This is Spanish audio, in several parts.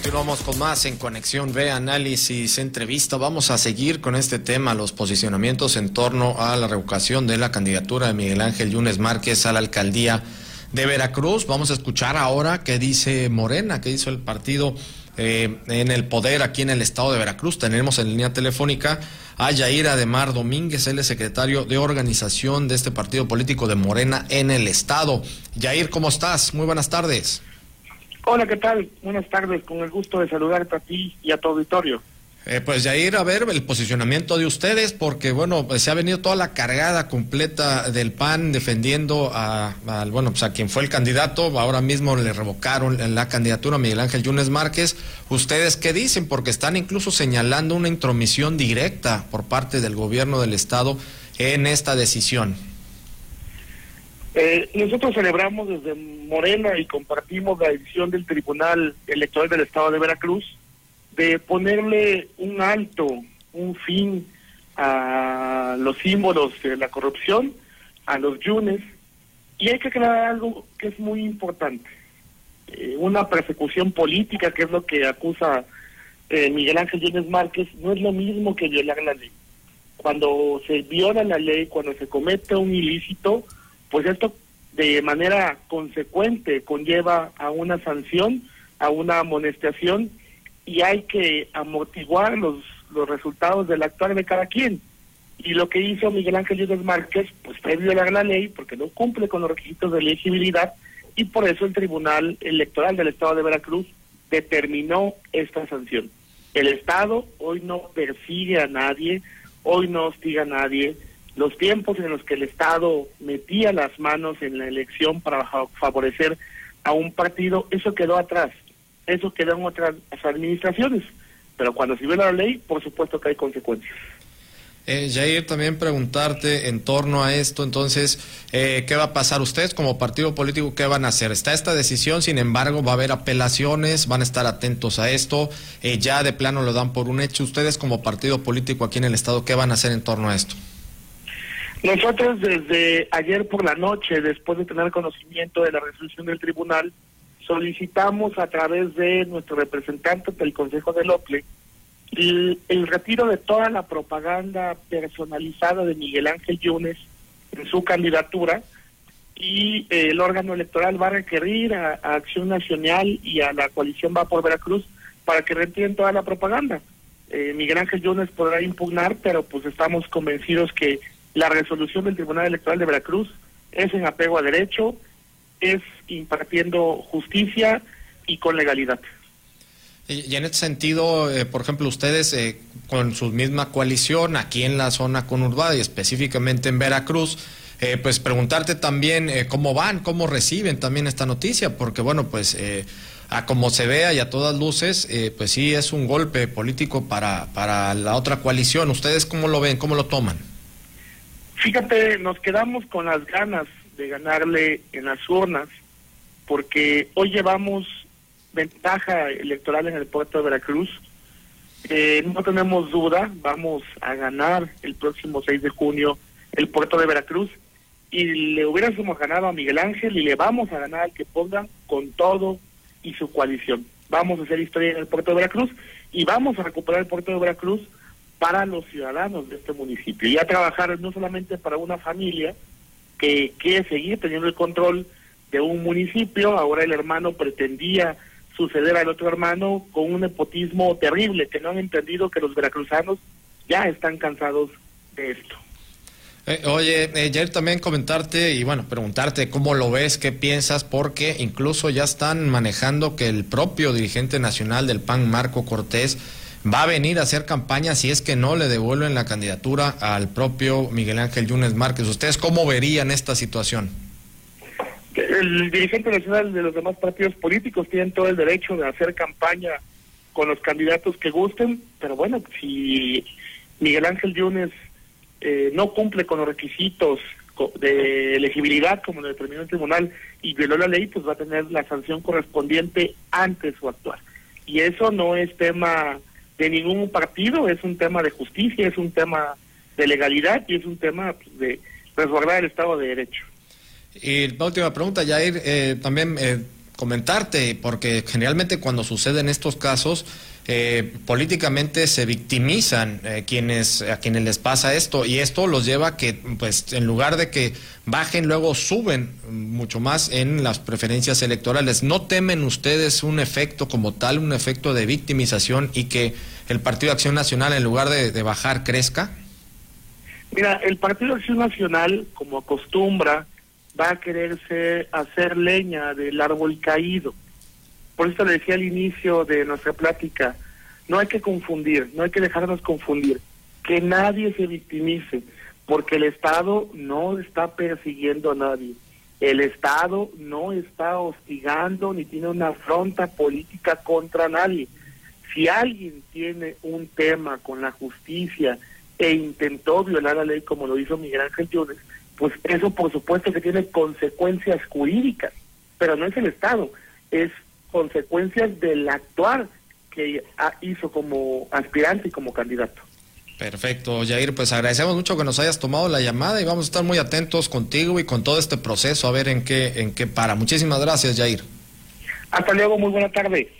Continuamos con más en Conexión B, análisis, entrevista. Vamos a seguir con este tema, los posicionamientos en torno a la revocación de la candidatura de Miguel Ángel Yunes Márquez a la alcaldía de Veracruz. Vamos a escuchar ahora qué dice Morena, qué hizo el partido eh, en el poder aquí en el estado de Veracruz. Tenemos en línea telefónica a Yair Ademar Domínguez, él es secretario de organización de este partido político de Morena en el estado. Yair, ¿cómo estás? Muy buenas tardes. Hola, ¿qué tal? Buenas tardes, con el gusto de saludarte a ti y a tu auditorio. Eh, pues ya ir a ver el posicionamiento de ustedes, porque bueno, pues se ha venido toda la cargada completa del PAN defendiendo a, bueno, pues a quien fue el candidato, ahora mismo le revocaron la candidatura a Miguel Ángel Yunes Márquez. ¿Ustedes qué dicen? Porque están incluso señalando una intromisión directa por parte del gobierno del Estado en esta decisión. Eh, nosotros celebramos desde Morena y compartimos la decisión del Tribunal Electoral del Estado de Veracruz de ponerle un alto, un fin a los símbolos de la corrupción, a los yunes, y hay que aclarar algo que es muy importante. Eh, una persecución política, que es lo que acusa eh, Miguel Ángel Yunes Márquez, no es lo mismo que violar la ley. Cuando se viola la ley, cuando se comete un ilícito, pues esto de manera consecuente conlleva a una sanción, a una amonestación y hay que amortiguar los, los resultados del actuar de cada quien. Y lo que hizo Miguel Ángel Yúdez Márquez, pues fue violar la ley porque no cumple con los requisitos de elegibilidad y por eso el Tribunal Electoral del Estado de Veracruz determinó esta sanción. El Estado hoy no persigue a nadie, hoy no hostiga a nadie, los tiempos en los que el Estado metía las manos en la elección para favorecer a un partido, eso quedó atrás, eso quedó en otras administraciones, pero cuando se viola la ley, por supuesto que hay consecuencias. Eh, Jair, también preguntarte en torno a esto, entonces, eh, ¿qué va a pasar? Ustedes como partido político, ¿qué van a hacer? Está esta decisión, sin embargo, va a haber apelaciones, van a estar atentos a esto, eh, ya de plano lo dan por un hecho. Ustedes como partido político aquí en el Estado, ¿qué van a hacer en torno a esto? Nosotros desde ayer por la noche, después de tener conocimiento de la resolución del tribunal, solicitamos a través de nuestro representante del Consejo del OPLE el, retiro de toda la propaganda personalizada de Miguel Ángel Yunes en su candidatura y eh, el órgano electoral va a requerir a, Acción Nacional y a la coalición Va por Veracruz para que retiren toda la propaganda. Eh, Miguel Ángel Yunes podrá impugnar, pero pues estamos convencidos que la resolución del Tribunal Electoral de Veracruz es en apego a derecho, es impartiendo justicia y con legalidad. Y en este sentido, eh, por ejemplo, ustedes eh, con su misma coalición aquí en la zona conurbada y específicamente en Veracruz, eh, pues preguntarte también cómo van, cómo reciben también esta noticia, porque bueno, pues a como se vea y a todas luces, pues sí es un golpe político para, para la otra coalición. ¿Ustedes cómo lo ven, cómo lo toman? Fíjate, nos quedamos con las ganas de ganarle en las urnas, porque hoy llevamos ventaja electoral en el puerto de Veracruz. Eh, no tenemos duda, vamos a ganar el próximo 6 de junio el puerto de Veracruz y le hubiéramos ganado a Miguel Ángel y le vamos a ganar al que pongan con todo y su coalición. Vamos a hacer historia en el puerto de Veracruz y vamos a recuperar el puerto de Veracruz para los ciudadanos de este municipio y a trabajar no solamente para una familia que quiere seguir teniendo el control de un municipio, ahora el hermano pretendía suceder al otro hermano con un nepotismo terrible, que no han entendido que los veracruzanos ya están cansados de esto. Eh, oye, ayer también comentarte y bueno, preguntarte cómo lo ves, qué piensas, porque incluso ya están manejando que el propio dirigente nacional del PAN, Marco Cortés, va a venir a hacer campaña si es que no le devuelven la candidatura al propio Miguel Ángel Yunes Márquez. ¿Ustedes cómo verían esta situación? El dirigente nacional de los demás partidos políticos tienen todo el derecho de hacer campaña con los candidatos que gusten, pero bueno, si Miguel Ángel Yunes eh, no cumple con los requisitos de elegibilidad como lo determinó el tribunal y violó la ley, pues va a tener la sanción correspondiente antes su actuar. Y eso no es tema de ningún partido, es un tema de justicia, es un tema de legalidad y es un tema pues, de resguardar el Estado de Derecho. Y la última pregunta, Jair, eh, también eh, comentarte, porque generalmente cuando suceden estos casos, eh, políticamente se victimizan eh, quienes a quienes les pasa esto y esto los lleva a que pues en lugar de que bajen luego suben mucho más en las preferencias electorales. No temen ustedes un efecto como tal un efecto de victimización y que el Partido de Acción Nacional en lugar de, de bajar crezca mira el Partido Acción Nacional como acostumbra va a quererse hacer leña del árbol caído por eso le decía al inicio de nuestra plática, no hay que confundir, no hay que dejarnos confundir, que nadie se victimice, porque el Estado no está persiguiendo a nadie. El Estado no está hostigando ni tiene una afronta política contra nadie. Si alguien tiene un tema con la justicia e intentó violar la ley como lo hizo Miguel Ángel Yunes, pues eso por supuesto que tiene consecuencias jurídicas, pero no es el Estado, es consecuencias del actuar que hizo como aspirante y como candidato. Perfecto, Jair, pues agradecemos mucho que nos hayas tomado la llamada y vamos a estar muy atentos contigo y con todo este proceso a ver en qué en qué para. Muchísimas gracias, Jair. Hasta luego, muy buena tarde.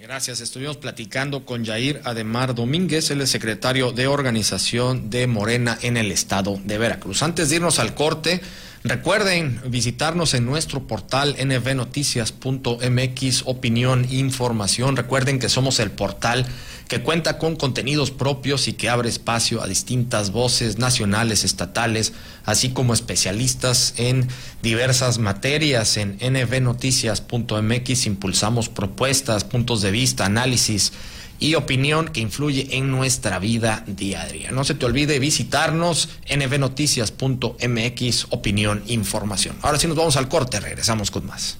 Gracias. Estuvimos platicando con Jair Ademar Domínguez, el secretario de organización de Morena en el estado de Veracruz. Antes de irnos al corte, Recuerden visitarnos en nuestro portal nvnoticias.mx, opinión, información. Recuerden que somos el portal que cuenta con contenidos propios y que abre espacio a distintas voces nacionales, estatales, así como especialistas en diversas materias. En nvnoticias.mx impulsamos propuestas, puntos de vista, análisis y opinión que influye en nuestra vida diaria. No se te olvide visitarnos nvnoticias.mx, opinión, información. Ahora sí nos vamos al corte, regresamos con más.